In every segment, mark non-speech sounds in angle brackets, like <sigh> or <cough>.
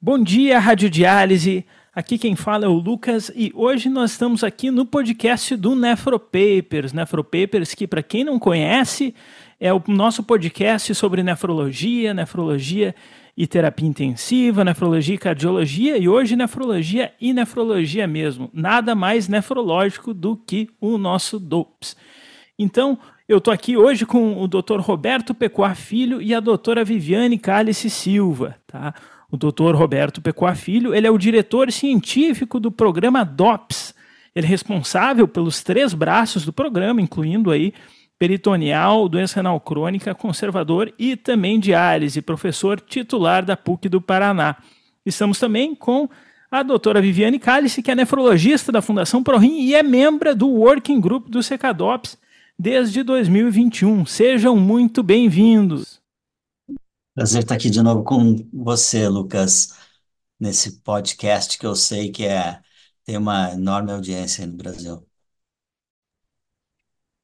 Bom dia, Rádio Diálise. Aqui quem fala é o Lucas e hoje nós estamos aqui no podcast do Nefropapers. Nefropapers, que para quem não conhece, é o nosso podcast sobre nefrologia, nefrologia e terapia intensiva, nefrologia e cardiologia, e hoje nefrologia e nefrologia mesmo. Nada mais nefrológico do que o nosso DOPS. Então, eu estou aqui hoje com o Dr. Roberto Pecoar Filho e a doutora Viviane Cálice Silva. Tá? O Dr. Roberto Pecoar Filho ele é o diretor científico do programa DOPS. Ele é responsável pelos três braços do programa, incluindo aí peritoneal, doença renal crônica, conservador e também diálise, professor titular da PUC do Paraná. Estamos também com a doutora Viviane Cálice, que é nefrologista da Fundação ProRim e é membro do Working Group do Secadops desde 2021. Sejam muito bem-vindos. Prazer estar aqui de novo com você, Lucas, nesse podcast que eu sei que é, tem uma enorme audiência no Brasil.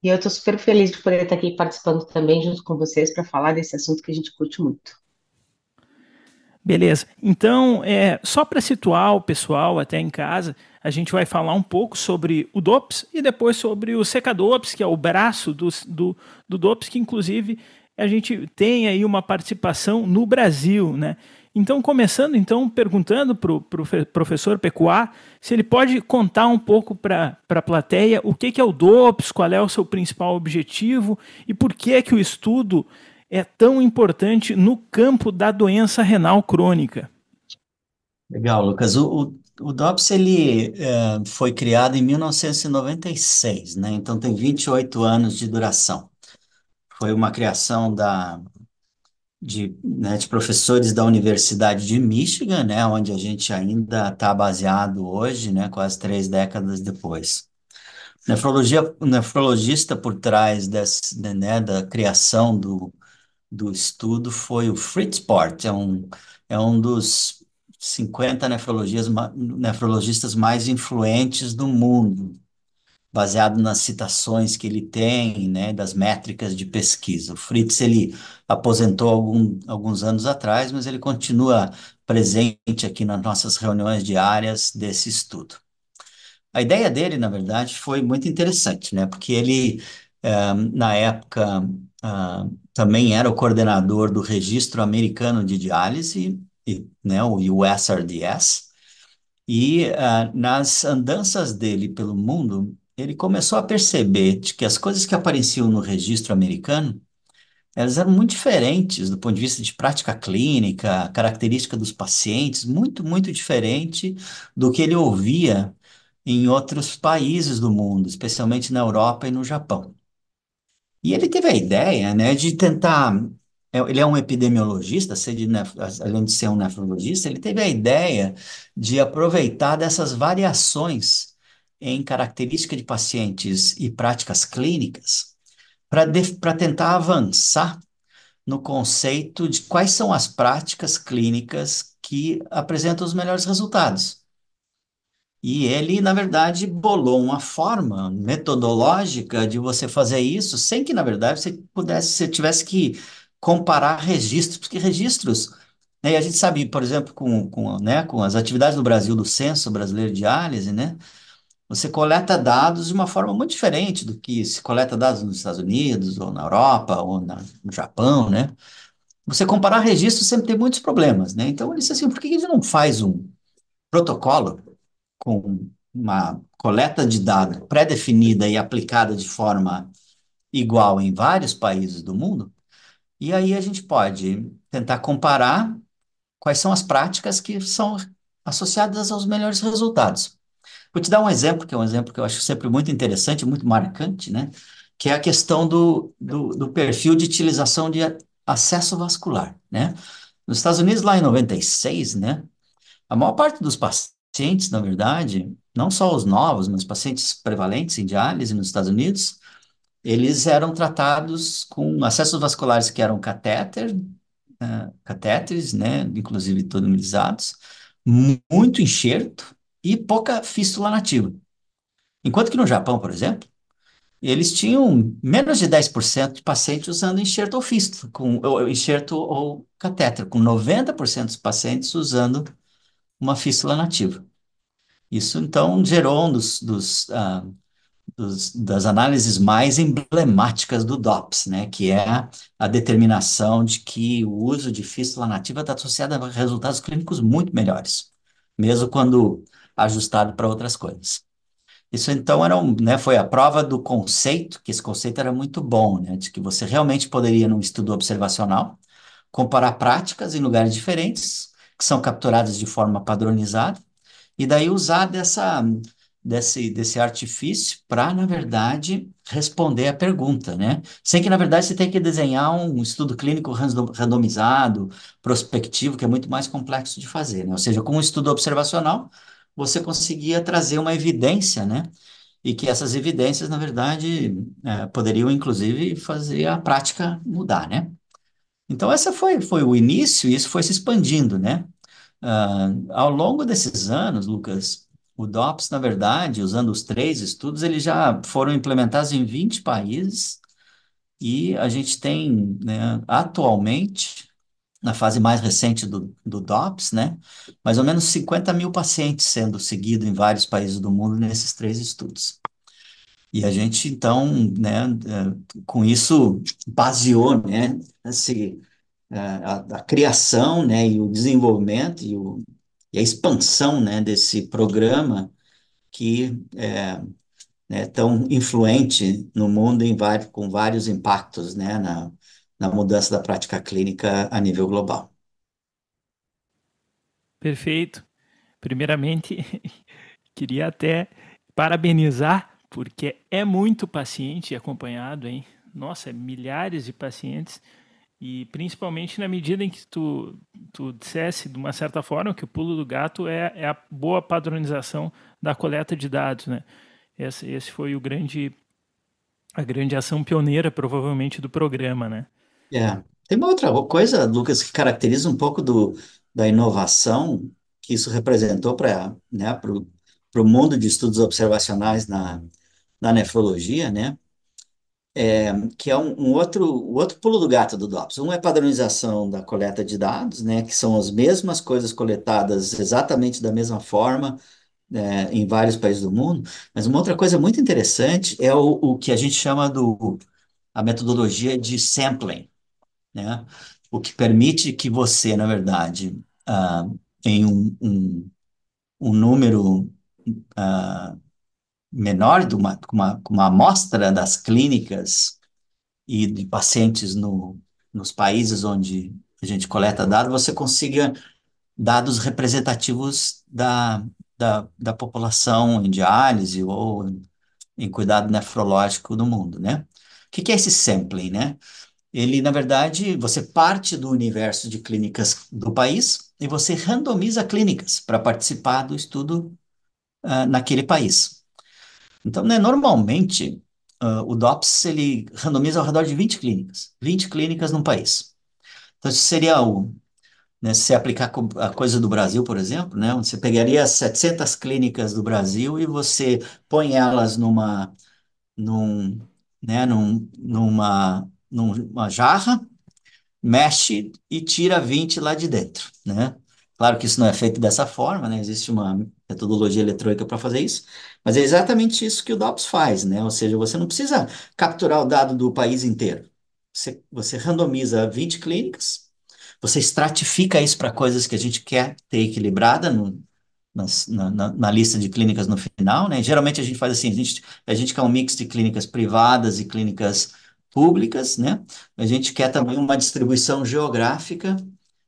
E eu estou super feliz de poder estar aqui participando também junto com vocês para falar desse assunto que a gente curte muito. Beleza. Então, é, só para situar o pessoal até em casa, a gente vai falar um pouco sobre o DOPS e depois sobre o Secadops, que é o braço do, do, do DOPS, que inclusive a gente tem aí uma participação no Brasil, né? Então, começando então perguntando para o pro professor Pecuar se ele pode contar um pouco para a plateia o que, que é o DOPS, qual é o seu principal objetivo e por que, é que o estudo é tão importante no campo da doença renal crônica. Legal, Lucas. O, o, o DOPS ele, é, foi criado em 1996, né? então tem 28 anos de duração. Foi uma criação da de, né, de professores da Universidade de Michigan, né, onde a gente ainda está baseado hoje, né, quase três décadas depois. Nefrologia, o nefrologista por trás desse, né, da criação do, do estudo foi o Fritz Port, é um, é um dos 50 nefrologias, nefrologistas mais influentes do mundo baseado nas citações que ele tem, né, das métricas de pesquisa. O Fritz, ele aposentou algum, alguns anos atrás, mas ele continua presente aqui nas nossas reuniões diárias desse estudo. A ideia dele, na verdade, foi muito interessante, né, porque ele, eh, na época, ah, também era o coordenador do Registro Americano de Diálise, e, né, o USRDS, e uh, nas andanças dele pelo mundo, ele começou a perceber de que as coisas que apareciam no registro americano, elas eram muito diferentes do ponto de vista de prática clínica, característica dos pacientes, muito, muito diferente do que ele ouvia em outros países do mundo, especialmente na Europa e no Japão. E ele teve a ideia, né, de tentar é, ele é um epidemiologista, além de ser um nefrologista, ele teve a ideia de aproveitar dessas variações em característica de pacientes e práticas clínicas para tentar avançar no conceito de quais são as práticas clínicas que apresentam os melhores resultados. E ele, na verdade, bolou uma forma metodológica de você fazer isso sem que, na verdade, você pudesse, você tivesse que comparar registros, porque registros, né, a gente sabe, por exemplo, com, com, né, com as atividades do Brasil, do Censo Brasileiro de Diálise, né, você coleta dados de uma forma muito diferente do que se coleta dados nos Estados Unidos, ou na Europa, ou na, no Japão, né? Você comparar registros sempre tem muitos problemas, né? Então, ele disse assim, por que gente não faz um protocolo com uma coleta de dados pré-definida e aplicada de forma igual em vários países do mundo? E aí a gente pode tentar comparar quais são as práticas que são associadas aos melhores resultados. Vou te dar um exemplo, que é um exemplo que eu acho sempre muito interessante, muito marcante, né? Que é a questão do, do, do perfil de utilização de acesso vascular, né? Nos Estados Unidos, lá em 96, né? A maior parte dos pacientes, na verdade, não só os novos, mas pacientes prevalentes em diálise nos Estados Unidos, eles eram tratados com acessos vasculares que eram catéter, uh, catéteres, né, inclusive tonilizados, muito enxerto e pouca fístula nativa. Enquanto que no Japão, por exemplo, eles tinham menos de 10% de pacientes usando enxerto ou fístula, com ou, enxerto ou catéter, com 90% dos pacientes usando uma fístula nativa. Isso, então, gerou um dos, dos, uh, dos, das análises mais emblemáticas do DOPS, né, que é a determinação de que o uso de fístula nativa está associado a resultados clínicos muito melhores, mesmo quando ajustado para outras coisas. Isso então era um, né, foi a prova do conceito, que esse conceito era muito bom, né, de que você realmente poderia, num estudo observacional, comparar práticas em lugares diferentes, que são capturadas de forma padronizada, e daí usar dessa, desse, desse artifício para, na verdade, responder a pergunta, né? Sem que, na verdade, você tenha que desenhar um estudo clínico randomizado, prospectivo, que é muito mais complexo de fazer, né? Ou seja, com um estudo observacional, você conseguia trazer uma evidência, né? E que essas evidências, na verdade, é, poderiam, inclusive, fazer a prática mudar, né? Então, essa foi, foi o início e isso foi se expandindo, né? Uh, ao longo desses anos, Lucas, o DOPS, na verdade, usando os três estudos, eles já foram implementados em 20 países e a gente tem, né, atualmente, na fase mais recente do, do DOPS, né, mais ou menos 50 mil pacientes sendo seguidos em vários países do mundo nesses três estudos. E a gente, então, né, é, com isso, baseou, né, esse, é, a, a criação, né, e o desenvolvimento e, o, e a expansão, né, desse programa que é, né, tão influente no mundo em com vários impactos, né, na, na mudança da prática clínica a nível global. Perfeito. Primeiramente, <laughs> queria até parabenizar, porque é muito paciente acompanhado, hein? Nossa, milhares de pacientes, e principalmente na medida em que tu, tu dissesse, de uma certa forma, que o pulo do gato é, é a boa padronização da coleta de dados, né? Esse, esse foi o grande, a grande ação pioneira, provavelmente, do programa, né? É. Tem uma outra coisa, Lucas, que caracteriza um pouco do, da inovação que isso representou para né, o mundo de estudos observacionais na, na nefrologia, né? É, que é um, um outro, outro pulo do gato do DOPS. Um é padronização da coleta de dados, né, que são as mesmas coisas coletadas exatamente da mesma forma é, em vários países do mundo, mas uma outra coisa muito interessante é o, o que a gente chama do a metodologia de sampling, né? O que permite que você, na verdade, ah, em um, um, um número ah, menor de uma, uma, uma amostra das clínicas e de pacientes no, nos países onde a gente coleta dados, você consiga dados representativos da, da, da população em diálise ou em cuidado nefrológico do mundo, né? O que, que é esse sampling, né? Ele, na verdade, você parte do universo de clínicas do país e você randomiza clínicas para participar do estudo uh, naquele país. Então, né, normalmente, uh, o DOPS ele randomiza ao redor de 20 clínicas, 20 clínicas no país. Então, isso seria o, né, se você aplicar a coisa do Brasil, por exemplo, né, você pegaria 700 clínicas do Brasil e você põe elas numa, num, né, num, numa numa jarra, mexe e tira 20 lá de dentro, né? Claro que isso não é feito dessa forma, né? Existe uma metodologia eletrônica para fazer isso, mas é exatamente isso que o DOPS faz, né? Ou seja, você não precisa capturar o dado do país inteiro. Você, você randomiza 20 clínicas, você estratifica isso para coisas que a gente quer ter equilibrada no, nas, na, na, na, lista de clínicas no final, né? Geralmente a gente faz assim, a gente, a gente quer um mix de clínicas privadas e clínicas públicas, né? A gente quer também uma distribuição geográfica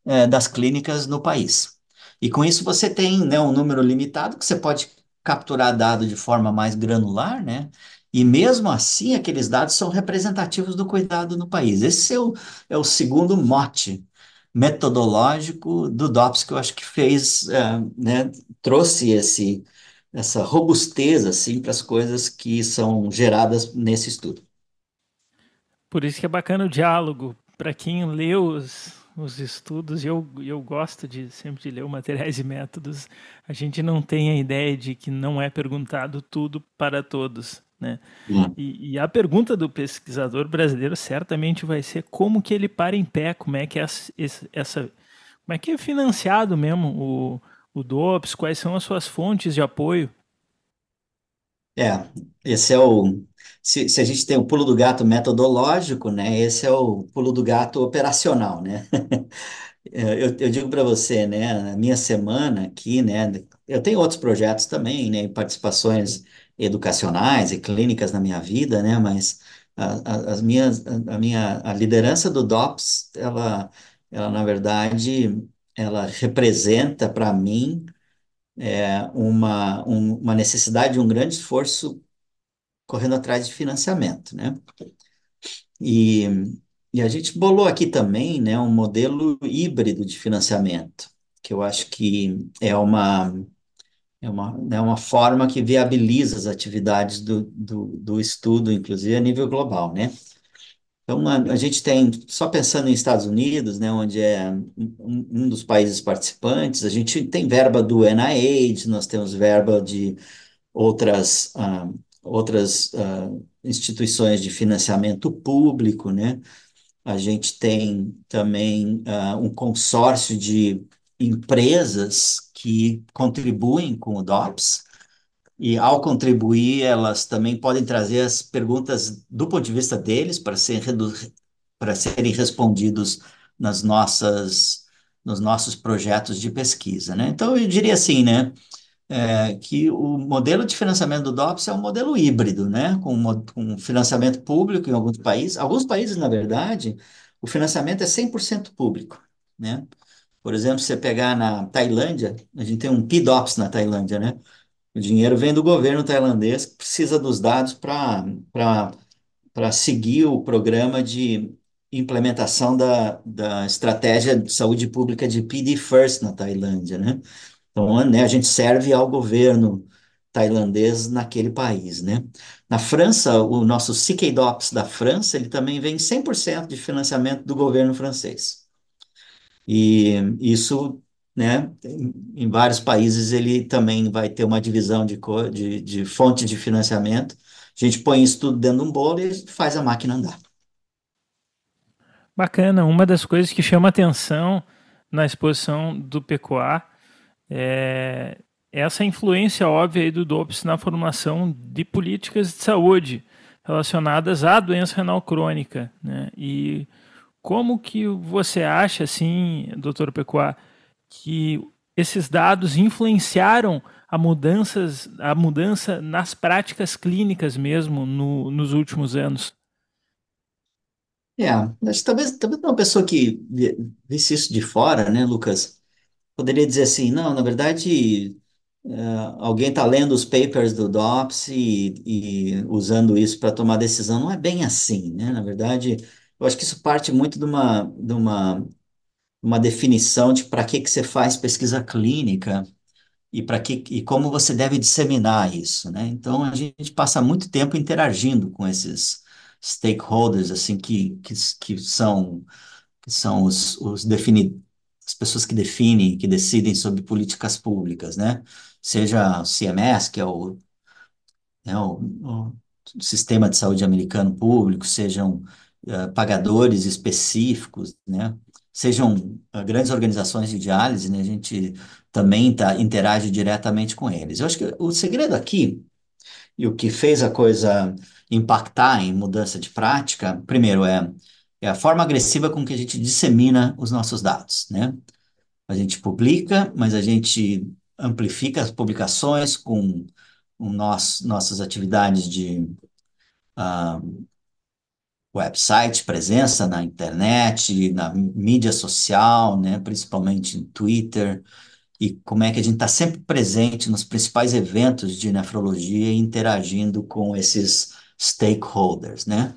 é, das clínicas no país. E com isso você tem né, um número limitado que você pode capturar dado de forma mais granular, né? E mesmo assim, aqueles dados são representativos do cuidado no país. Esse é o, é o segundo mote metodológico do DOPS que eu acho que fez, é, né, trouxe esse, essa robustez assim para as coisas que são geradas nesse estudo. Por isso que é bacana o diálogo. Para quem lê os, os estudos, e eu, eu gosto de sempre de ler materiais e métodos, a gente não tem a ideia de que não é perguntado tudo para todos. Né? E, e, a pergunta do pesquisador brasileiro certamente vai ser como que ele para em pé, como é que é essa, como é que é financiado mesmo o, o DOPS, quais são as suas fontes de apoio? É, esse é o. Se, se a gente tem o pulo do gato metodológico, né? Esse é o pulo do gato operacional, né? <laughs> Eu, eu digo para você, né? Na minha semana aqui, né? Eu tenho outros projetos também, né? Participações educacionais e clínicas na minha vida, né? Mas a, a, as minhas, a, a minha a liderança do DOPS, ela, ela na verdade, ela representa para mim é, uma, um, uma necessidade de um grande esforço correndo atrás de financiamento, né? E, e a gente bolou aqui também, né, um modelo híbrido de financiamento, que eu acho que é uma é uma, é uma forma que viabiliza as atividades do, do, do estudo, inclusive a nível global, né? Então, a, a, gente tem, só pensando em Estados Unidos, né, onde é um, um, dos países participantes, a gente tem verba do NIH, nós temos verba de outras, uh, outras uh, instituições de financiamento público, né? A gente tem também uh, um consórcio de empresas que contribuem com o DOPS, e ao contribuir, elas também podem trazer as perguntas do ponto de vista deles para, ser para serem respondidos nas nossas, nos nossos projetos de pesquisa. Né? Então, eu diria assim, né, é, que o modelo de financiamento do DOPS é um modelo híbrido, né, com, com financiamento público em alguns países. Alguns países, na verdade, o financiamento é 100% público. Né? Por exemplo, se você pegar na Tailândia, a gente tem um PDOPS na Tailândia, né? O dinheiro vem do governo tailandês, que precisa dos dados para seguir o programa de implementação da, da estratégia de saúde pública de PD First na Tailândia, né? Então, né, a gente serve ao governo tailandês naquele país, né? Na França, o nosso CKDOPS da França, ele também vem 100% de financiamento do governo francês. E isso né? Em vários países ele também vai ter uma divisão de, de, de fonte de financiamento. A gente põe isso tudo dentro de um bolo e faz a máquina andar. Bacana. Uma das coisas que chama atenção na exposição do PQA é essa influência óbvia do DOPS na formação de políticas de saúde relacionadas à doença renal crônica. Né? E como que você acha, assim, doutor Pecuá, que esses dados influenciaram a, mudanças, a mudança nas práticas clínicas mesmo no, nos últimos anos? É, acho talvez, talvez uma pessoa que visse isso de fora, né, Lucas, poderia dizer assim, não, na verdade, uh, alguém está lendo os papers do DOPS e, e usando isso para tomar decisão. Não é bem assim, né? Na verdade, eu acho que isso parte muito de uma, de uma uma definição de para que que você faz pesquisa clínica e para que e como você deve disseminar isso, né? Então a gente passa muito tempo interagindo com esses stakeholders assim que que, que são que são os, os defini as pessoas que definem, que decidem sobre políticas públicas, né? Seja o CMS, que é o, né, o, o sistema de saúde americano público, sejam uh, pagadores específicos, né? Sejam uh, grandes organizações de diálise, né, a gente também tá, interage diretamente com eles. Eu acho que o segredo aqui, e o que fez a coisa impactar em mudança de prática, primeiro é, é a forma agressiva com que a gente dissemina os nossos dados, né? A gente publica, mas a gente amplifica as publicações com o nosso, nossas atividades de uh, website, presença na internet, na mídia social, né, principalmente em Twitter e como é que a gente está sempre presente nos principais eventos de nefrologia e interagindo com esses stakeholders, né?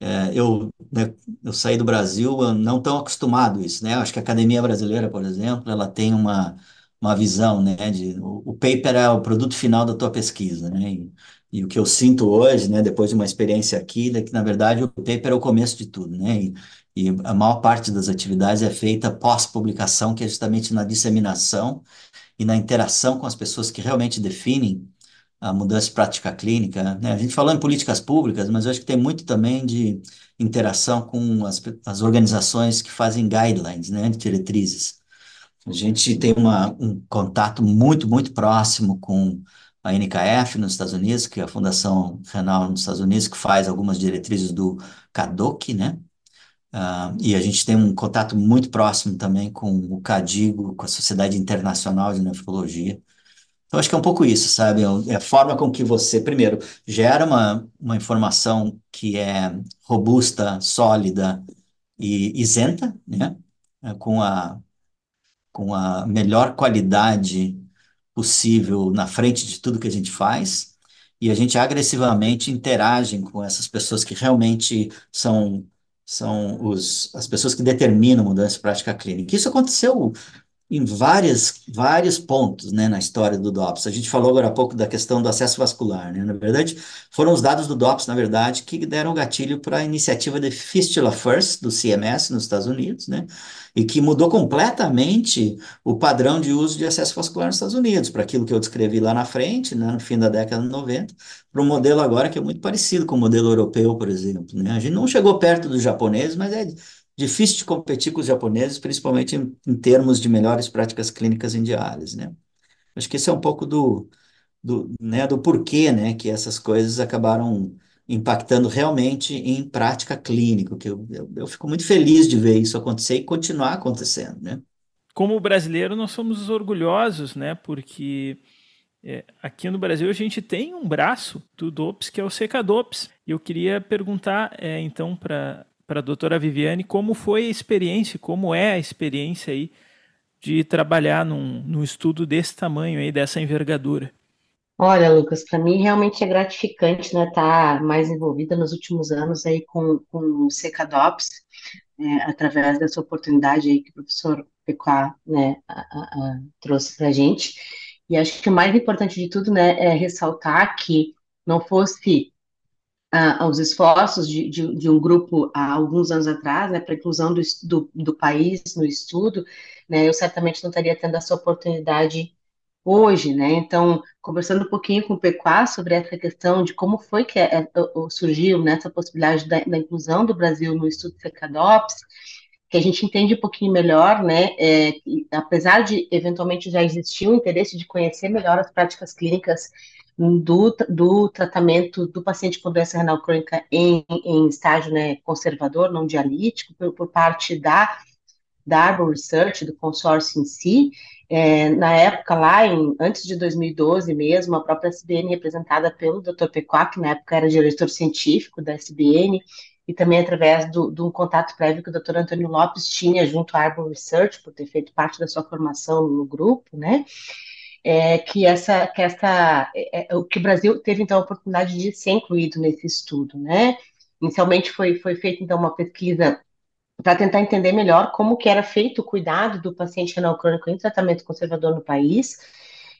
É, eu, né, eu saí do Brasil não tão acostumado a isso, né? Acho que a Academia Brasileira, por exemplo, ela tem uma, uma visão, né, de o, o paper é o produto final da tua pesquisa, né? E, e, o que eu sinto hoje, né, depois de uma experiência aqui, é que na verdade o paper é o começo de tudo, né? E, e a maior parte das atividades é feita pós-publicação, que é justamente na disseminação e na interação com as pessoas que realmente definem a mudança de prática clínica. Né? A gente falou em políticas públicas, mas eu acho que tem muito também de interação com as, as organizações que fazem guidelines, né, diretrizes. A gente tem uma, um contato muito, muito próximo com a NKF nos Estados Unidos, que é a Fundação Renal nos Estados Unidos, que faz algumas diretrizes do CADOC, né? Uh, e a gente tem um contato muito próximo também com o CADIGO, com a Sociedade Internacional de Nefrologia, então, acho que é um pouco isso, sabe? É, é a forma com que você, primeiro, gera uma, uma informação que é robusta, sólida e isenta, né? É, com a, com a melhor qualidade possível na frente de tudo que a gente faz, e a gente agressivamente interage com essas pessoas que realmente são, são os, as pessoas que determinam mudança de prática clínica. Isso aconteceu em várias, vários pontos né, na história do DOPS. A gente falou agora há pouco da questão do acesso vascular. Né? Na verdade, foram os dados do DOPS, na verdade, que deram gatilho para a iniciativa de Fistula First, do CMS, nos Estados Unidos, né? e que mudou completamente o padrão de uso de acesso vascular nos Estados Unidos, para aquilo que eu descrevi lá na frente, né, no fim da década de 90, para um modelo agora que é muito parecido com o modelo europeu, por exemplo. Né? A gente não chegou perto dos japoneses, mas é difícil de competir com os japoneses, principalmente em, em termos de melhores práticas clínicas em diálise, né? Acho que esse é um pouco do, do, né, do porquê, né, que essas coisas acabaram impactando realmente em prática clínica, que eu, eu, eu, fico muito feliz de ver isso acontecer e continuar acontecendo, né? Como brasileiro, nós somos orgulhosos, né, porque é, aqui no Brasil a gente tem um braço do DOPS que é o Secadops. E eu queria perguntar, é, então, para para a doutora Viviane como foi a experiência, como é a experiência aí de trabalhar num, num estudo desse tamanho aí, dessa envergadura. Olha, Lucas, para mim realmente é gratificante, né, estar tá mais envolvida nos últimos anos aí com, com o Secadops, é, através dessa oportunidade aí que o professor Pecuá, né, trouxe para a gente. E acho que o mais importante de tudo, né, é ressaltar que não fosse uh, aos esforços de, de, de, um grupo há alguns anos atrás, né, para inclusão do, do, do, país no estudo, né, eu certamente não estaria tendo essa oportunidade hoje, né, então, conversando um pouquinho com o Pequá sobre essa questão de como foi que é, surgiu né, essa possibilidade da, da, inclusão do Brasil no estudo CECADOPS, que a gente entende um pouquinho melhor, né, é, apesar de eventualmente já existir o interesse de conhecer melhor as práticas clínicas do, do tratamento do paciente com doença renal crônica em, em estágio né, conservador, não dialítico, por, por parte da, da Arbor Research, do consórcio em si. É, na época, lá, em, antes de 2012 mesmo, a própria SBN, representada pelo Dr. Pequá, que na época era diretor científico da SBN, e também através do, um contato prévio que o Dr. Antônio Lopes tinha junto à Arbor Research, por ter feito parte da sua formação no grupo, né? É, que essa, que essa, é, é, que o Brasil teve então a oportunidade de ser incluído nesse estudo, né? Inicialmente foi, foi feita então uma pesquisa para tentar entender melhor como que era feito o cuidado do paciente renal crônico em tratamento conservador no país.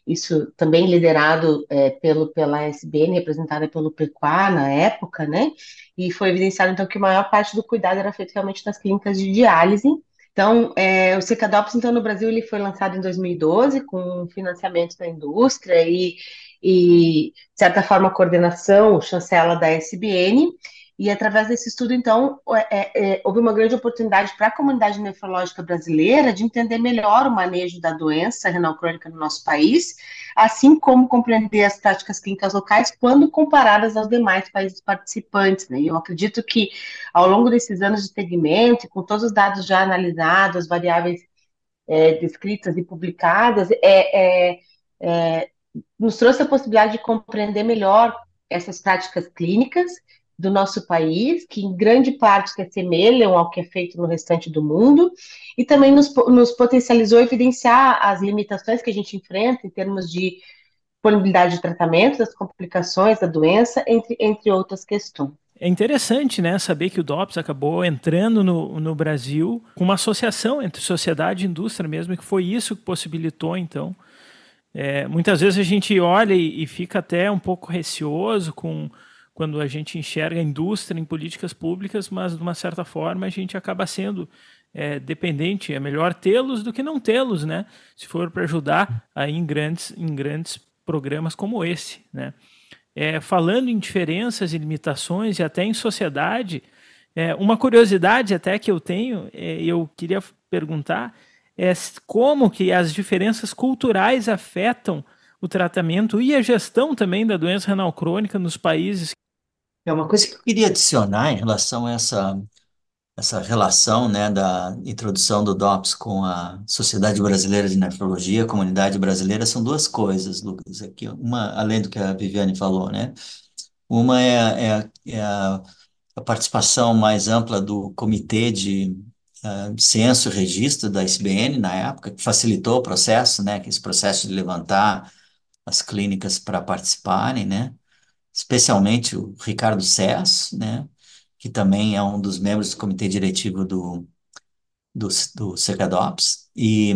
Isso também liderado é, pelo, pela SBN, representada pelo PQA na época, né? E foi evidenciado então que a maior parte do cuidado era feito realmente nas clínicas de diálise, então, é, o Secadops, então, no Brasil, ele foi lançado em 2012, com financiamento da indústria e, e de certa forma, coordenação, chancela da SBN, e através desse estudo, então, é, é, houve uma grande oportunidade para a comunidade nefrológica brasileira de entender melhor o manejo da doença renal crônica no nosso país, assim como compreender as práticas clínicas locais quando comparadas aos demais países participantes. Né? Eu acredito que, ao longo desses anos de segmento, com todos os dados já analisados, variáveis é, descritas e publicadas, é, é, é nos trouxe a possibilidade de compreender melhor essas práticas clínicas do nosso país, que em grande parte se assemelham ao que é feito no restante do mundo, e também nos, nos potencializou evidenciar as limitações que a gente enfrenta em termos de disponibilidade de tratamento, das complicações da doença, entre, entre outras questões. É interessante, né, saber que o DOPS acabou entrando no, no Brasil com uma associação entre sociedade e indústria mesmo, que foi isso que possibilitou, então. É, muitas vezes a gente olha e, e, fica até um pouco receoso com quando a gente enxerga a indústria em políticas públicas, mas de uma certa forma a gente acaba sendo é, dependente. É melhor tê-los do que não tê-los, né? Se for para ajudar aí em grandes, em grandes programas como esse, né? é, falando em diferenças e limitações e até em sociedade, é, uma curiosidade até que eu tenho, é, eu queria perguntar, é como que as diferenças culturais afetam o tratamento e a gestão também da doença renal crônica nos países. É uma coisa que eu queria adicionar em relação a essa essa relação, né, da introdução do DOPS com a Sociedade Brasileira de Nefrologia, a comunidade brasileira, são duas coisas, Lucas. Aqui, uma, além do que a Viviane falou, né? Uma é, é, é a, a, participação mais ampla do Comitê de uh, Censo e Registro da SBN, na época, que facilitou o processo, né, esse processo de levantar as clínicas para participarem, né? Especialmente o Ricardo Cess, né? que também é um dos membros do comitê diretivo do, do, do e,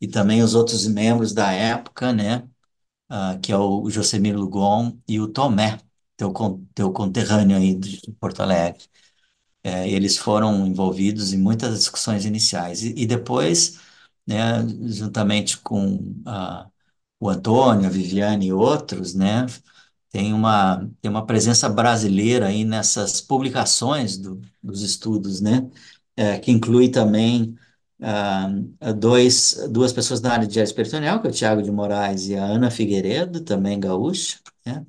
e também os outros membros da época, né, uh, que é o Josemir Lugon e o Tomé, teu, teu conterrâneo aí de Porto Alegre. É, eles foram envolvidos em muitas discussões iniciais. E, e depois, né, juntamente com uh, o Antônio, a Viviane e outros, né, tem uma, tem uma presença brasileira aí nessas publicações do, dos estudos, né? É, que inclui também ah, dois, duas pessoas da área de diálise peritoneal, que é o Tiago de Moraes e a Ana Figueiredo, também gaúcha, né?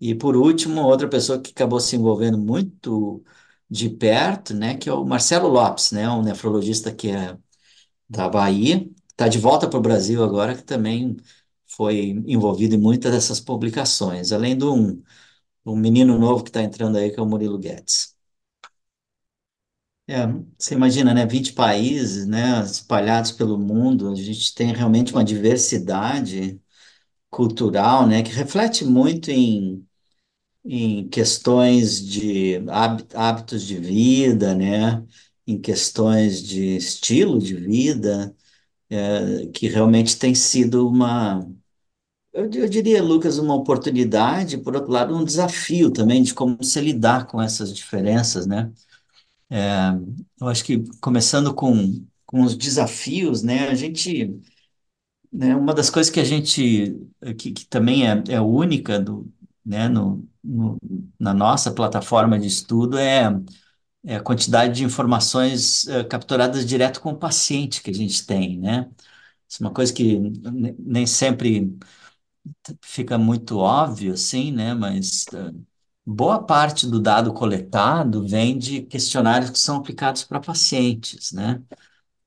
E por último, outra pessoa que acabou se envolvendo muito de perto, né, que é o Marcelo Lopes, né, um nefrologista que é da Bahia, está de volta para o Brasil agora, que também foi envolvido em muitas dessas publicações, além de um, um menino novo que está entrando aí, que é o Murilo Guedes. É, você imagina, né, 20 países, né, espalhados pelo mundo, a gente tem realmente uma diversidade cultural, né, que reflete muito em, em questões de hábitos de vida, né, em questões de estilo de vida, é, que realmente tem sido uma, eu, eu diria, Lucas, uma oportunidade, por outro lado, um desafio também de como se lidar com essas diferenças, né? É, eu acho que começando com, com os desafios, né? A gente, né, uma das coisas que a gente, que, que também é, é única do, né, no, no, na nossa plataforma de estudo é, é a quantidade de informações é, capturadas direto com o paciente que a gente tem, né? Isso é uma coisa que nem sempre fica muito óbvio, assim, né? Mas uh, boa parte do dado coletado vem de questionários que são aplicados para pacientes, né?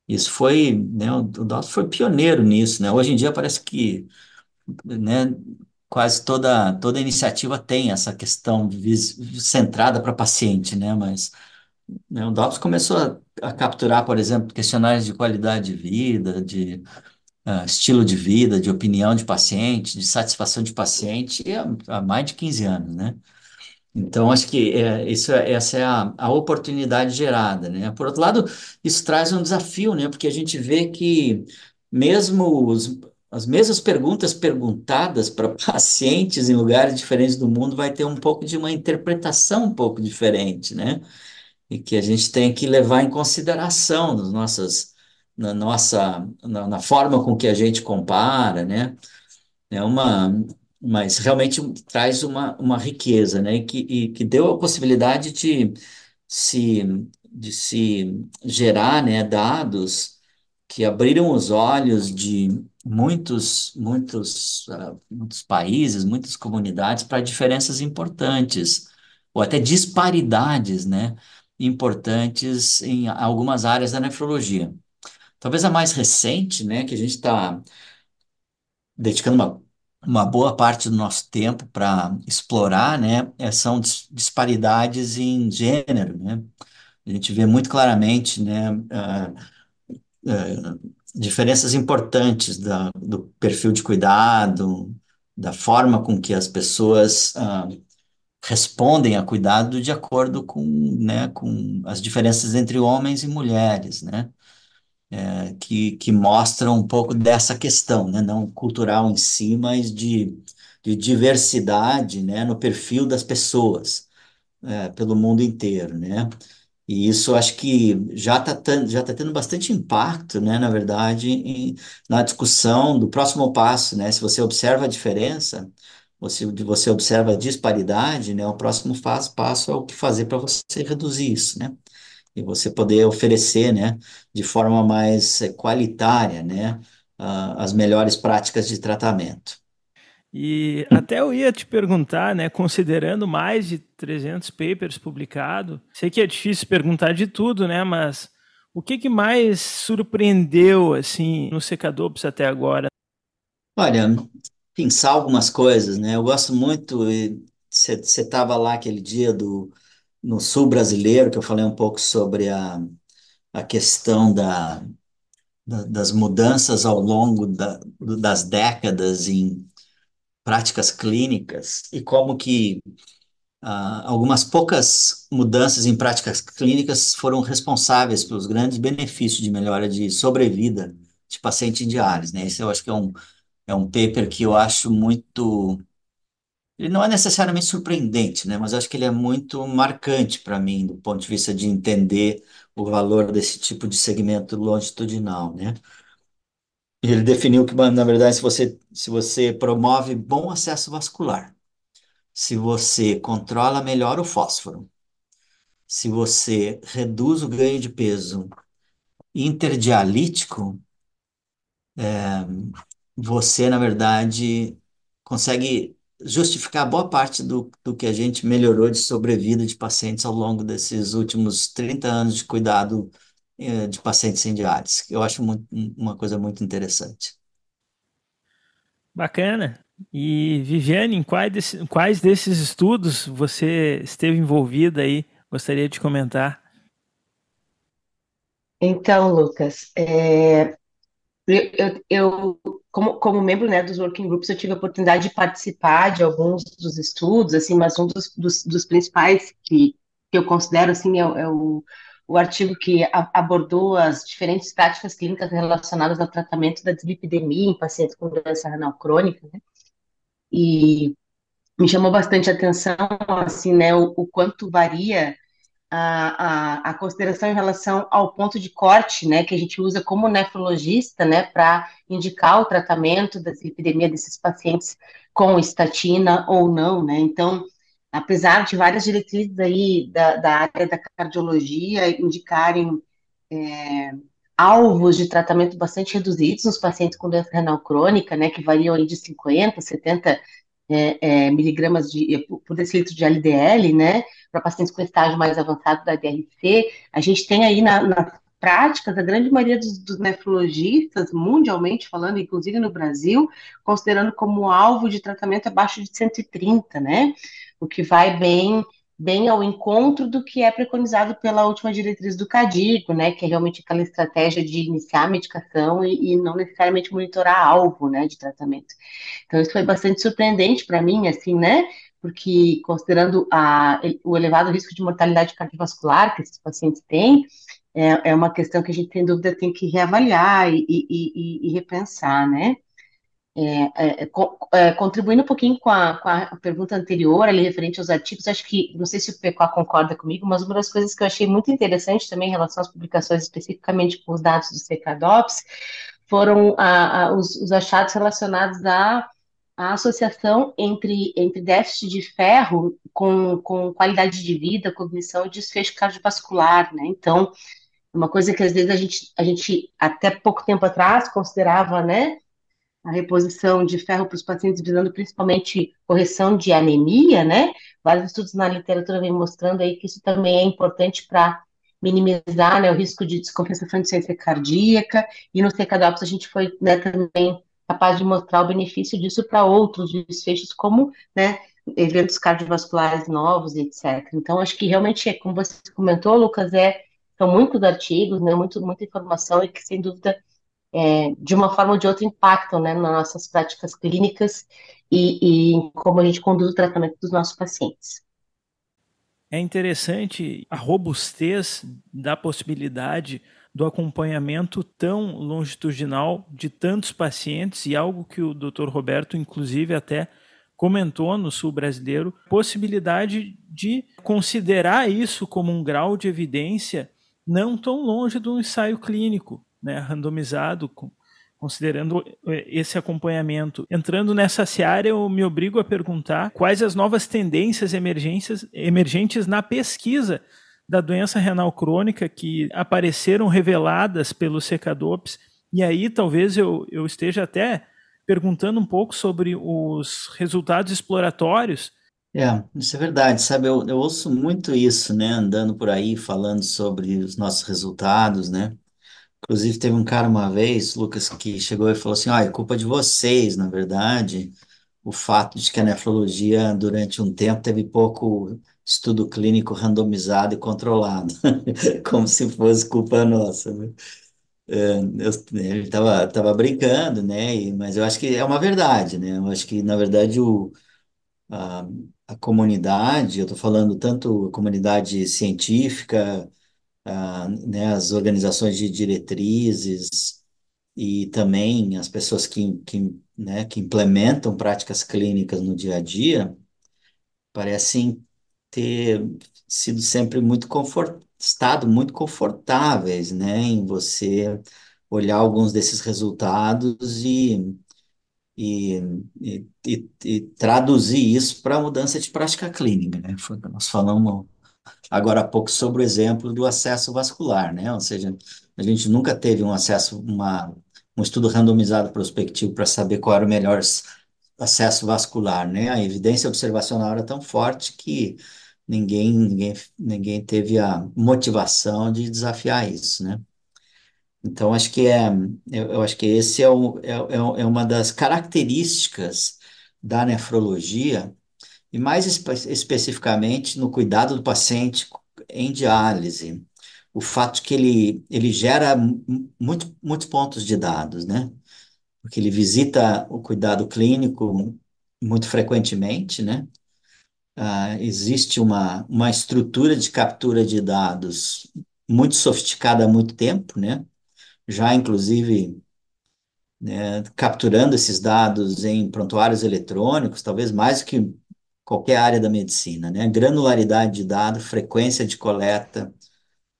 Isso foi, né? O, DOS foi pioneiro nisso, né? Hoje em dia parece que, né? Quase toda, toda iniciativa tem essa questão centrada para paciente, né? Mas né, o DOPS começou a, a capturar, por exemplo, questionários de qualidade de vida, de uh, estilo de vida, de opinião de paciente, de satisfação de paciente há, há mais de 15 anos, né? Então, acho que é, isso, é, essa é a, a oportunidade gerada, né? Por outro lado, isso traz um desafio, né? Porque a gente vê que mesmo os, as mesmas perguntas perguntadas para <laughs> pacientes em lugares diferentes do mundo vai ter um pouco de uma interpretação um pouco diferente, né? E que a gente tem que levar em consideração nas nossas na nossa na, na, forma com que a gente compara, né? É uma mas realmente traz uma, uma riqueza, né? E que, e que deu a possibilidade de se de se gerar, né, dados que abriram os olhos de muitos muitos uh, muitos países, muitas comunidades para diferenças importantes ou até disparidades, né? importantes em algumas áreas da nefrologia. Talvez a mais recente, né, que a gente está dedicando uma uma boa parte do nosso tempo para explorar, né, é, são disparidades em gênero, né? A gente vê muito claramente, né, uh, uh, diferenças importantes da, do perfil de cuidado, da forma com que as pessoas uh, respondem a cuidado de acordo com, né, com as diferenças entre homens e mulheres, né? É, que, que mostram um pouco dessa questão, né? Não cultural em si, mas de, de diversidade, né? No perfil das pessoas, é, pelo mundo inteiro, né? E isso acho que já está já tá tendo bastante impacto, né, na verdade, em, na discussão do próximo passo, né? Se você observa a diferença, você, você observa a disparidade, né? O próximo passo, passo é o que fazer para você reduzir isso, né? E você poder oferecer, né, de forma mais qualitária, né, as melhores práticas de tratamento. E até eu ia te perguntar, né, considerando mais de 300 papers publicados, sei que é difícil perguntar de tudo, né, mas o que, que mais surpreendeu, assim, no Secadopes até agora? Olha, pensar algumas coisas, né, eu gosto muito, você estava lá aquele dia do, no Sul Brasileiro, que eu falei um pouco sobre a, a questão da, da das mudanças ao longo da, das décadas em práticas clínicas e como que ah, algumas poucas mudanças em práticas clínicas foram responsáveis pelos grandes benefícios de melhora de sobrevida de paciente em diálise, né? Esse eu acho que é um, é um paper que eu acho muito... Ele não é necessariamente surpreendente, né? Mas acho que ele é muito marcante para mim, do ponto de vista de entender o valor desse tipo de segmento longitudinal, né? Ele definiu que, na verdade, se você, se você promove bom acesso vascular, se você controla melhor o fósforo, se você reduz o ganho de peso interdialítico, é, você, na verdade, consegue justificar boa parte do, do que a gente melhorou de sobrevida de pacientes ao longo desses últimos 30 anos de cuidado eh, de pacientes sem diálise. Eu acho muito, uma coisa muito interessante. Bacana. E Viviane, em quais, desse, quais desses estudos você esteve envolvida aí? Gostaria de comentar. Então, Lucas, é, eu, eu, como, como membro né, dos working groups, eu tive a oportunidade de participar de alguns dos estudos, assim, mas um dos, dos, dos principais que, que eu considero assim é, é o o artigo que a, abordou as diferentes práticas clínicas relacionadas ao tratamento da dislipidemia em pacientes com doença renal crônica, né? E me chamou bastante atenção, assim, né, o, o quanto varia a, a, a, consideração em relação ao ponto de corte, né, que a gente usa como nefrologista, né, para indicar o tratamento da dislipidemia desses pacientes com estatina ou não, né, então apesar de várias diretrizes aí da, da área da cardiologia indicarem é, alvos de tratamento bastante reduzidos nos pacientes com doença renal crônica, né, que variam aí de 50, 70 é, é, miligramas de, por decilitro de LDL, né, para pacientes com estágio mais avançado da DRC, a gente tem aí na, na práticas, a grande maioria dos, dos, nefrologistas, mundialmente falando, inclusive no Brasil, considerando como alvo de tratamento abaixo de 130, né? o que vai bem bem ao encontro do que é preconizado pela última diretriz do CADIGO, né, que é realmente aquela estratégia de iniciar a medicação e, e não necessariamente monitorar alvo, né, de tratamento. Então isso foi bastante surpreendente para mim, assim, né, porque considerando a, o elevado risco de mortalidade cardiovascular que esses pacientes têm, é, é uma questão que a gente, sem dúvida, tem que reavaliar e, e, e, e repensar, né. É, é, é, contribuindo um pouquinho com a, com a, pergunta anterior, ali referente aos artigos, acho que, não sei se o PECO concorda comigo, mas uma das coisas que eu achei muito interessante também em relação às publicações, especificamente com os dados do CKDOPS, foram a, a, os, os, achados relacionados à, à associação entre, entre déficit de ferro com, com qualidade de vida, cognição e desfecho cardiovascular, né? Então, uma coisa que às vezes a gente, a gente até pouco tempo atrás considerava, né, a reposição de ferro para os pacientes visando principalmente correção de anemia, né? Vários estudos na literatura vêm mostrando aí que isso também é importante para minimizar né, o risco de descompensação de ciência cardíaca, e no CKDOPS a gente foi né, também capaz de mostrar o benefício disso para outros desfechos, como, né, eventos cardiovasculares novos, etc. Então, acho que realmente, como você comentou, Lucas, é, são muitos artigos, né, muito, muita informação e que, sem dúvida, é, de uma forma ou de outra impactam né, nas nossas práticas clínicas e, e como a gente conduz o tratamento dos nossos pacientes. É interessante a robustez da possibilidade do acompanhamento tão longitudinal de tantos pacientes e algo que o Dr. Roberto, inclusive, até comentou no sul brasileiro, possibilidade de considerar isso como um grau de evidência não tão longe do ensaio clínico, né, randomizado, considerando eh, esse acompanhamento. Entrando nessa seara, eu me obrigo a perguntar quais as novas tendências emergentes na pesquisa da doença renal crônica que apareceram reveladas pelo Secadops. E aí talvez eu, eu esteja até perguntando um pouco sobre os resultados exploratórios. É, isso é verdade, sabe? Eu, eu ouço muito isso, né? Andando por aí falando sobre os nossos resultados, né? Inclusive, teve um cara uma vez, Lucas, que chegou e falou assim: ah, é culpa de vocês, na verdade, o fato de que a nefrologia, durante um tempo, teve pouco estudo clínico randomizado e controlado, <laughs> como se fosse culpa nossa, né? É, ele estava tava brincando, né? E, mas eu acho que é uma verdade, né? Eu acho que, na verdade, o, a, a comunidade, eu estou falando tanto a comunidade científica, né, as organizações de diretrizes e também as pessoas que, que, né, que implementam práticas clínicas no dia a dia parecem ter sido sempre muito confort, estado muito confortáveis, né, em você olhar alguns desses resultados e, e, e, e, e traduzir isso para mudança de prática clínica, né? Nós falamos agora há pouco sobre o exemplo do acesso vascular, né? Ou seja, a gente nunca teve um acesso, uma, um estudo randomizado prospectivo para saber qual era o melhor acesso vascular, né? A evidência observacional era tão forte que ninguém, ninguém, ninguém teve a motivação de desafiar isso, né? Então, acho que é, eu, eu acho que esse é, o, é, é, é uma das características da nefrologia e mais espe especificamente no cuidado do paciente em diálise, o fato que ele, ele gera muito, muitos pontos de dados, né? Porque ele visita o cuidado clínico muito frequentemente, né? Ah, existe uma, uma estrutura de captura de dados muito sofisticada há muito tempo, né? Já, inclusive, né, capturando esses dados em prontuários eletrônicos, talvez mais que qualquer área da medicina, né? Granularidade de dado, frequência de coleta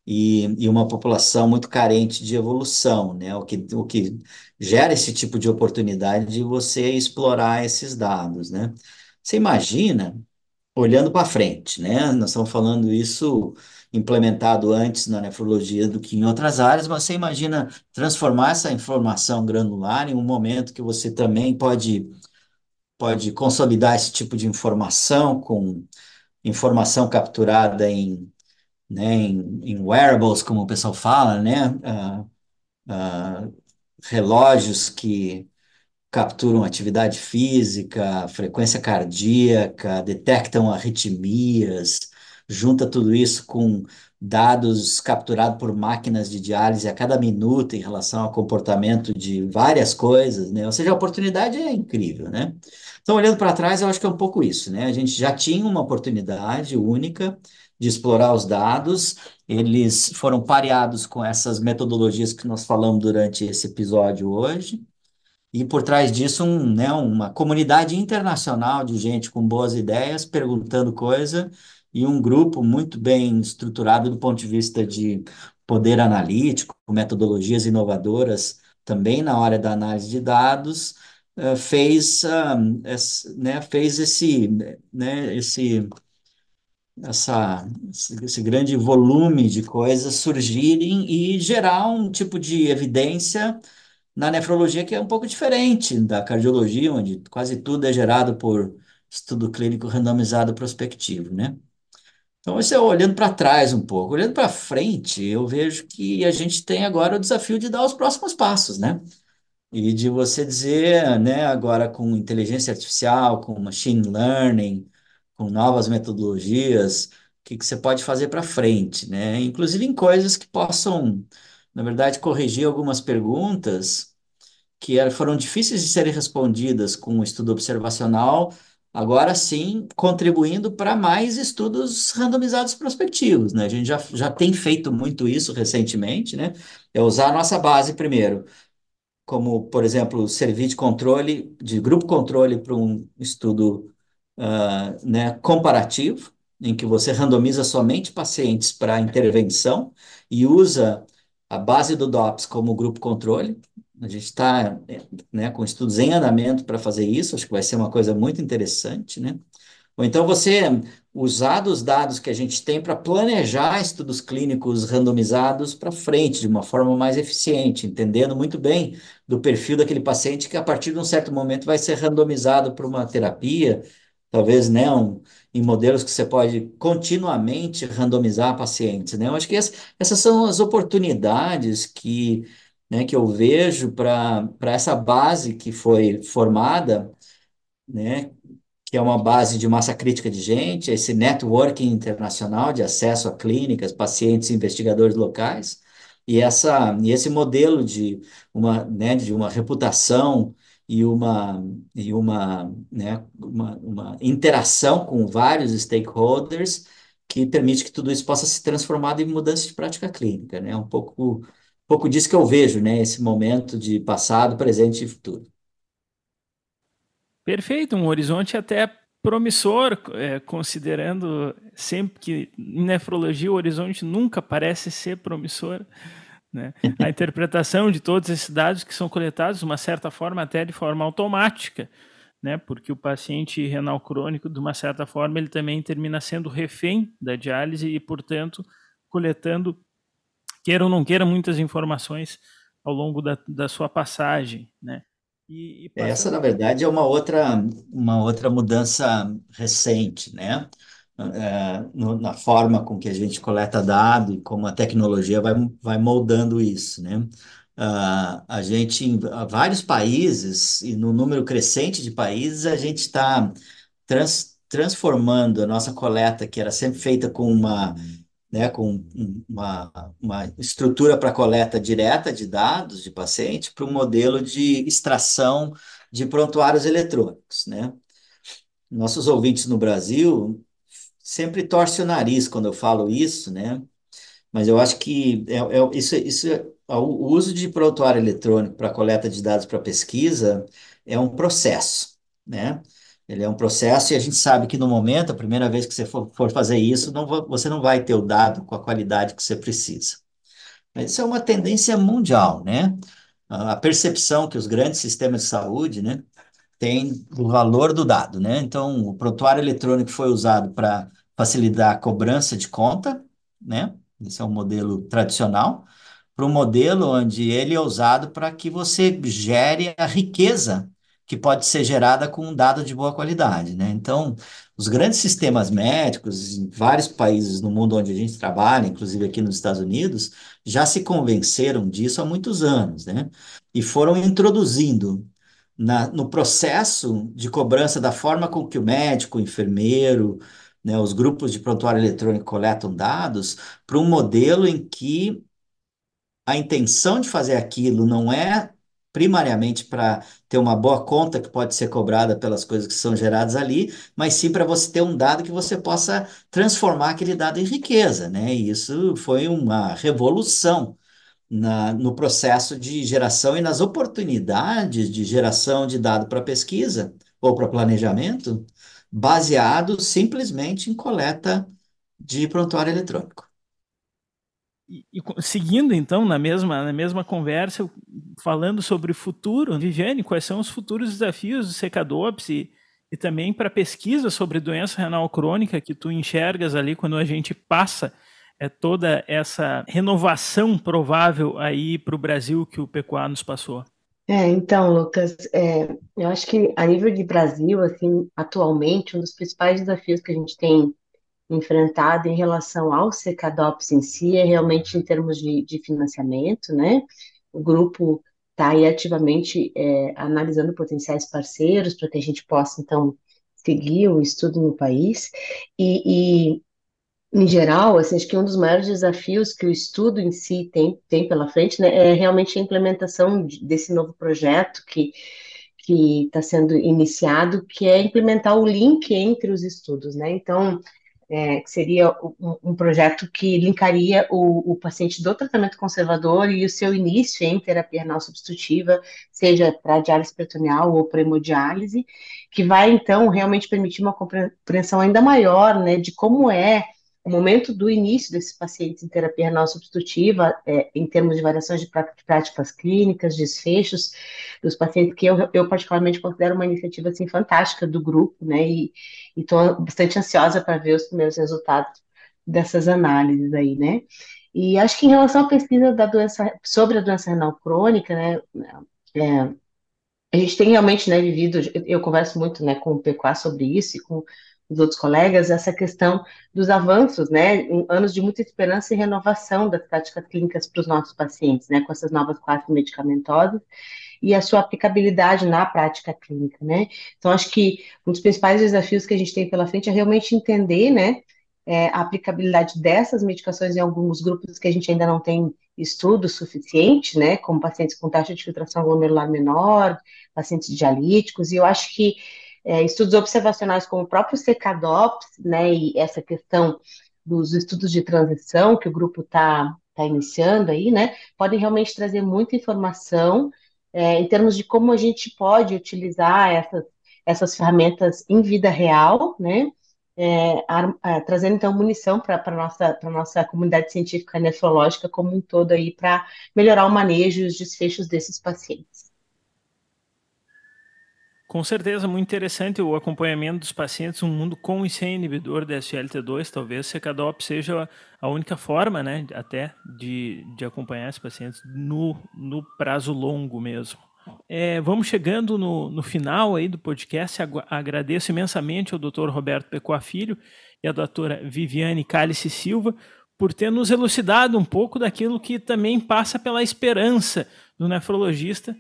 e, e uma população muito carente de evolução, né? O que, o que gera esse tipo de oportunidade de você explorar esses dados, né? Você imagina, olhando para frente, né? Nós estamos falando isso implementado antes na nefrologia do que em outras áreas, mas você imagina transformar essa informação granular em um momento que você também pode pode consolidar esse tipo de informação com informação capturada em, né, em, em wearables, como o pessoal fala, né, uh, uh, relógios que capturam atividade física, frequência cardíaca, detectam arritmias, junta tudo isso com dados capturados por máquinas de diálise a cada minuto em relação ao comportamento de várias coisas, né? Ou seja, a oportunidade é incrível, né? Então, olhando para trás, eu acho que é um pouco isso, né? A gente já tinha uma oportunidade única de explorar os dados, eles foram pareados com essas metodologias que nós falamos durante esse episódio hoje, e por trás disso, um, né, uma comunidade internacional de gente com boas ideias, perguntando coisa, e um grupo muito bem estruturado do ponto de vista de poder analítico, metodologias inovadoras também na hora da análise de dados, uh, fez, uh, esse, né, fez esse, né, esse, essa, esse grande volume de coisas surgirem e gerar um tipo de evidência na nefrologia que é um pouco diferente da cardiologia, onde quase tudo é gerado por estudo clínico randomizado prospectivo, né? Então, isso é olhando para trás um pouco. Olhando para frente, eu vejo que a gente tem agora o desafio de dar os próximos passos, né? E de você dizer, né, agora com inteligência artificial, com machine learning, com novas metodologias, o que que você pode fazer para frente, né? Inclusive em coisas que possam, na verdade, corrigir algumas perguntas que eram- foram difíceis de serem respondidas com o estudo observacional, agora sim contribuindo para mais estudos randomizados prospectivos, né? A gente já, já tem feito muito isso recentemente, né? É usar a nossa base primeiro como, por exemplo, servir de controle, de grupo controle para um estudo ah, né, comparativo, em que você randomiza somente pacientes para intervenção e usa a base do DOPS como grupo controle. A gente está né, com estudos em andamento para fazer isso, acho que vai ser uma coisa muito interessante, né? Ou então você usar os dados que a gente tem para planejar estudos clínicos randomizados para frente, de uma forma mais eficiente, entendendo muito bem do perfil daquele paciente que a partir de um certo momento vai ser randomizado para uma terapia, talvez né, um, em modelos que você pode continuamente randomizar pacientes, né? Eu acho que essa, essas são as oportunidades que, né, que eu vejo para essa base que foi formada, né? Que é uma base de massa crítica de gente, esse networking internacional de acesso a clínicas, pacientes investigadores locais, e, essa, e esse modelo de uma, né, de uma reputação e uma, e uma, né, uma, uma interação com vários stakeholders que permite que tudo isso possa se transformar em mudança de prática clínica, né? Um pouco, um pouco disso que eu vejo, né? Esse momento de passado, presente e futuro. Perfeito, um horizonte até promissor, é, considerando sempre que em nefrologia o horizonte nunca parece ser promissor. Né? A interpretação de todos esses dados que são coletados, de uma certa forma, até de forma automática, né? porque o paciente renal crônico, de uma certa forma, ele também termina sendo refém da diálise e, portanto, coletando, queira ou não queira, muitas informações ao longo da, da sua passagem. Né? E, e Essa, na verdade, é uma outra, uma outra mudança recente, né? É, no, na forma com que a gente coleta dado e como a tecnologia vai, vai moldando isso, né? Uh, a gente, em vários países, e no número crescente de países, a gente está trans, transformando a nossa coleta, que era sempre feita com uma né, com uma, uma estrutura para coleta direta de dados de paciente para um modelo de extração de prontuários eletrônicos, né? Nossos ouvintes no Brasil sempre torcem o nariz quando eu falo isso, né? Mas eu acho que é, é isso, isso é, o uso de prontuário eletrônico para coleta de dados para pesquisa é um processo, né? Ele é um processo e a gente sabe que no momento, a primeira vez que você for, for fazer isso, não, você não vai ter o dado com a qualidade que você precisa. Mas isso é uma tendência mundial, né? A percepção que os grandes sistemas de saúde, né, têm do valor do dado, né? Então, o prontuário eletrônico foi usado para facilitar a cobrança de conta, né? Esse é um modelo tradicional, para um modelo onde ele é usado para que você gere a riqueza que pode ser gerada com um dado de boa qualidade, né? Então, os grandes sistemas médicos em vários países no mundo onde a gente trabalha, inclusive aqui nos Estados Unidos, já se convenceram disso há muitos anos, né? E foram introduzindo na, no processo de cobrança da forma com que o médico, o enfermeiro, né, os grupos de prontuário eletrônico coletam dados, para um modelo em que a intenção de fazer aquilo não é primariamente para ter uma boa conta que pode ser cobrada pelas coisas que são geradas ali, mas sim para você ter um dado que você possa transformar aquele dado em riqueza, né? E isso foi uma revolução na, no processo de geração e nas oportunidades de geração de dado para pesquisa ou para planejamento, baseado simplesmente em coleta de prontuário eletrônico. E, seguindo então na mesma, na mesma conversa, falando sobre o futuro, Viviane, quais são os futuros desafios do Secadops e, e também para pesquisa sobre doença renal crônica que tu enxergas ali quando a gente passa é, toda essa renovação provável aí para o Brasil que o PQA nos passou? É, então, Lucas, é, eu acho que a nível de Brasil, assim, atualmente, um dos principais desafios que a gente tem enfrentado em relação ao CKDOPS em si é realmente em termos de, de financiamento, né? O grupo está aí ativamente é, analisando potenciais parceiros para que a gente possa, então, seguir o estudo no país. E, e, em geral, assim, acho que um dos maiores desafios que o estudo em si tem, tem pela frente né, é realmente a implementação desse novo projeto que que está sendo iniciado, que é implementar o link entre os estudos, né? Então, é, que seria um, um, projeto que linkaria o, o, paciente do tratamento conservador e o seu início em terapia renal substitutiva, seja para diálise peritoneal ou para hemodiálise, que vai, então, realmente permitir uma compreensão ainda maior, né, de como é o momento do início desses pacientes em terapia renal substitutiva, é, em termos de variações de práticas clínicas, desfechos dos pacientes, que eu, eu particularmente considero uma iniciativa assim, fantástica do grupo, né? E estou bastante ansiosa para ver os primeiros resultados dessas análises aí, né? E acho que em relação à pesquisa da doença, sobre a doença renal crônica, né? É, a gente tem realmente né, vivido, eu converso muito né, com o PQA sobre isso e com os outros colegas, essa questão dos avanços, né, anos de muita esperança e renovação das práticas clínicas para os nossos pacientes, né, com essas novas classes medicamentosas e a sua aplicabilidade na prática clínica, né. Então, acho que um dos principais desafios que a gente tem pela frente é realmente entender, né, é, a aplicabilidade dessas medicações em alguns grupos que a gente ainda não tem estudo suficiente, né, como pacientes com taxa de filtração glomerular menor, pacientes dialíticos, e eu acho que é, estudos observacionais como o próprio CKDOPS, né, e essa questão dos estudos de transição que o grupo está tá iniciando aí, né, podem realmente trazer muita informação é, em termos de como a gente pode utilizar essas, essas ferramentas em vida real, né, é, a, trazendo então munição para a nossa, nossa comunidade científica nefrológica como um todo aí para melhorar o manejo e os desfechos desses pacientes. Com certeza, muito interessante o acompanhamento dos pacientes, um mundo com e sem inibidor da SGLT2, talvez Secadop seja a única forma, né, até de, de acompanhar esses pacientes no, no prazo longo mesmo. É, vamos chegando no, no final aí do podcast, agradeço imensamente ao Dr. Roberto Pecoa Filho e à doutora Viviane Cálice Silva por ter nos elucidado um pouco daquilo que também passa pela esperança do nefrologista,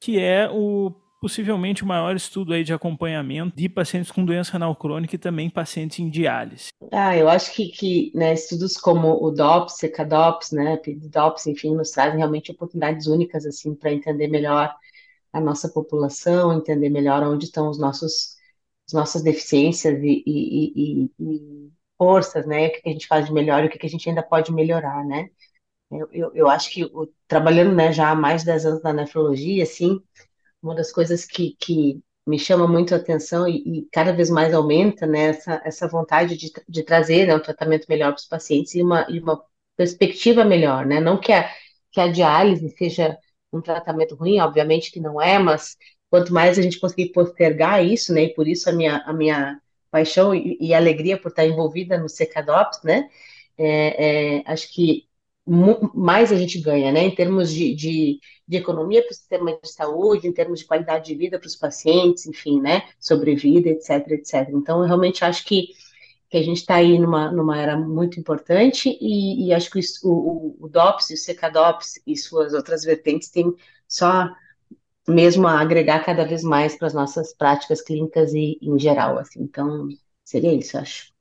que é o possivelmente o maior estudo aí de acompanhamento de pacientes com doença renal crônica e também pacientes em diálise. Ah, eu acho que, que né, estudos como o DOPS, CECADOPS, né, PIDOPS, enfim, nos trazem realmente oportunidades únicas assim para entender melhor a nossa população, entender melhor onde estão os nossos as nossas deficiências e, e, e, e forças, né, o que a gente faz de melhor e o que a gente ainda pode melhorar, né. Eu, eu, eu acho que o, trabalhando né, já há mais de 10 anos na nefrologia, assim, uma das coisas que, que me chama muito a atenção e, e cada vez mais aumenta né, essa, essa vontade de, de trazer né, um tratamento melhor para os pacientes e uma, e uma perspectiva melhor, né? Não que a, que a diálise seja um tratamento ruim, obviamente que não é, mas quanto mais a gente conseguir postergar isso, né? E por isso a minha, a minha paixão e, e alegria por estar envolvida no CKDOPS, né? É, é, acho que mais a gente ganha, né? Em termos de, de, de economia para o sistema de saúde, em termos de qualidade de vida para os pacientes, enfim, né? Sobrevida, etc, etc. Então, eu realmente acho que, que a gente está aí numa, numa era muito importante e, e acho que o, o, o DOPS e o CKDOPS e suas outras vertentes têm só mesmo a agregar cada vez mais para as nossas práticas clínicas e em geral, assim. Então, seria isso, acho.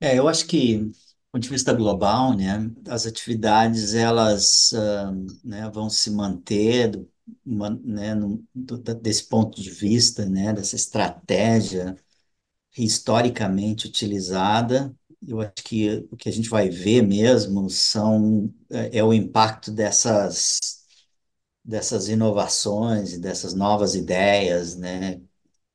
É, eu acho que ponto de vista global, né, as atividades elas uh, né, vão se manter uma, né, no, do, desse ponto de vista, né, dessa estratégia historicamente utilizada. Eu acho que o que a gente vai ver mesmo são é, é o impacto dessas dessas inovações e dessas novas ideias, né,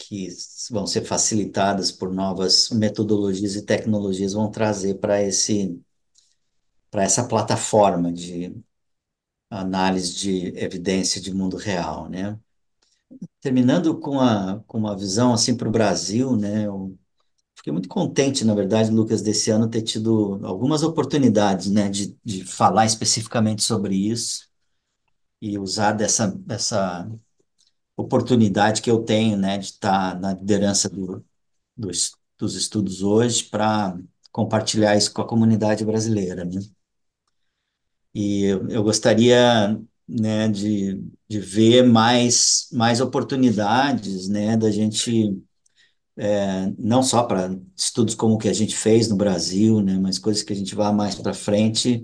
que vão ser facilitadas por novas metodologias e tecnologias vão trazer para esse para essa plataforma de análise de evidência de mundo real, né? Terminando com a com uma visão assim para o Brasil, né? Eu fiquei muito contente, na verdade, Lucas, desse ano ter tido algumas oportunidades, né, de, de falar especificamente sobre isso e usar dessa, dessa oportunidade que eu tenho, né, de estar na liderança do, dos, dos estudos hoje para compartilhar isso com a comunidade brasileira, né? E eu, eu gostaria né, de, de ver mais, mais oportunidades, né, da gente, é, não só para estudos como o que a gente fez no Brasil, né, mas coisas que a gente vá mais para frente,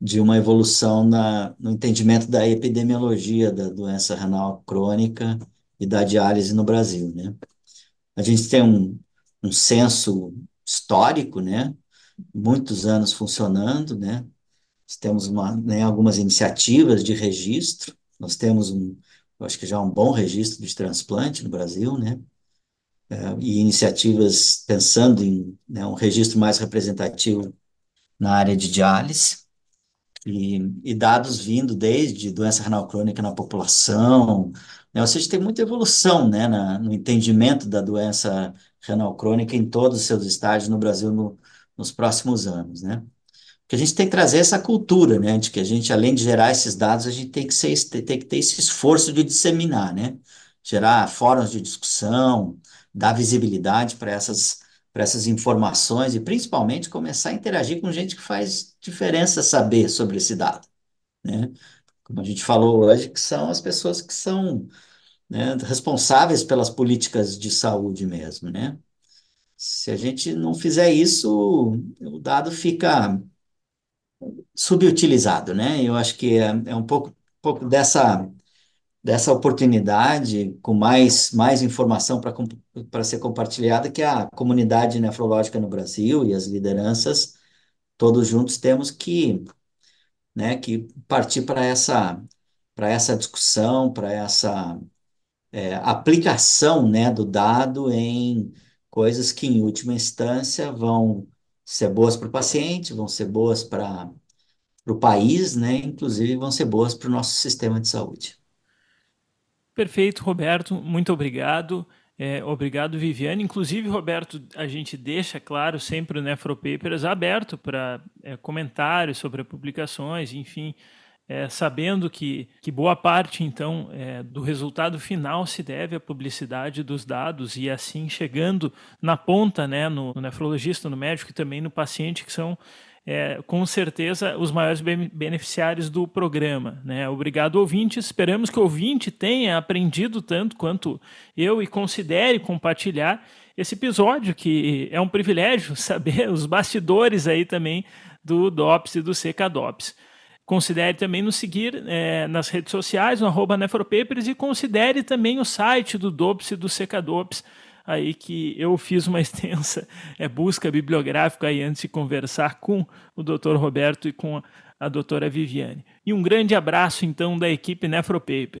de uma evolução na, no entendimento da epidemiologia da doença renal crônica e da diálise no Brasil, né. A gente tem um, um censo histórico, né, muitos anos funcionando, né, nós temos uma, né, algumas iniciativas de registro, nós temos um, acho que já um bom registro de transplante no Brasil, né, é, e iniciativas pensando em né, um registro mais representativo na área de diálise, e, e dados vindo desde doença renal crônica na população, né, ou seja, tem muita evolução né, na, no entendimento da doença renal crônica em todos os seus estágios no Brasil no, nos próximos anos, né? Que a gente tem que trazer essa cultura, né, de que a gente, além de gerar esses dados, a gente tem que, ser, tem que ter esse esforço de disseminar, né, gerar fóruns de discussão, dar visibilidade para essas, para essas informações e, principalmente, começar a interagir com gente que faz diferença saber sobre esse dado, né, como a gente falou hoje, que são as pessoas que são né, responsáveis pelas políticas de saúde mesmo, né, se a gente não fizer isso, o dado fica subutilizado, né? Eu acho que é, é um pouco, pouco dessa, dessa oportunidade com mais, mais informação para ser compartilhada que a comunidade nefrológica no Brasil e as lideranças, todos juntos temos que, né, que partir para essa, para essa discussão, para essa é, aplicação, né, do dado em coisas que, em última instância, vão ser boas para o paciente, vão ser boas para o país, né? Inclusive vão ser boas para o nosso sistema de saúde. Perfeito, Roberto. Muito obrigado. É, obrigado, Viviane. Inclusive, Roberto, a gente deixa, claro, sempre o Nefropapers aberto para é, comentários sobre publicações, enfim, é, sabendo que, que boa parte, então, é, do resultado final se deve à publicidade dos dados e assim chegando na ponta, né, no, no nefrologista, no médico e também no paciente, que são é, com certeza os maiores beneficiários do programa. Né? Obrigado, ouvinte. Esperamos que o ouvinte tenha aprendido tanto quanto eu e considere compartilhar esse episódio, que é um privilégio <laughs> saber os bastidores aí também do DOPS e do CKDOPS. Considere também nos seguir é, nas redes sociais, no arroba Nefropapers, e considere também o site do DOPS e do CKDOPS, aí que eu fiz uma <laughs> extensa é, busca bibliográfica aí antes de conversar com o Dr. Roberto e com a doutora Viviane. E um grande abraço, então, da equipe Nefropaper.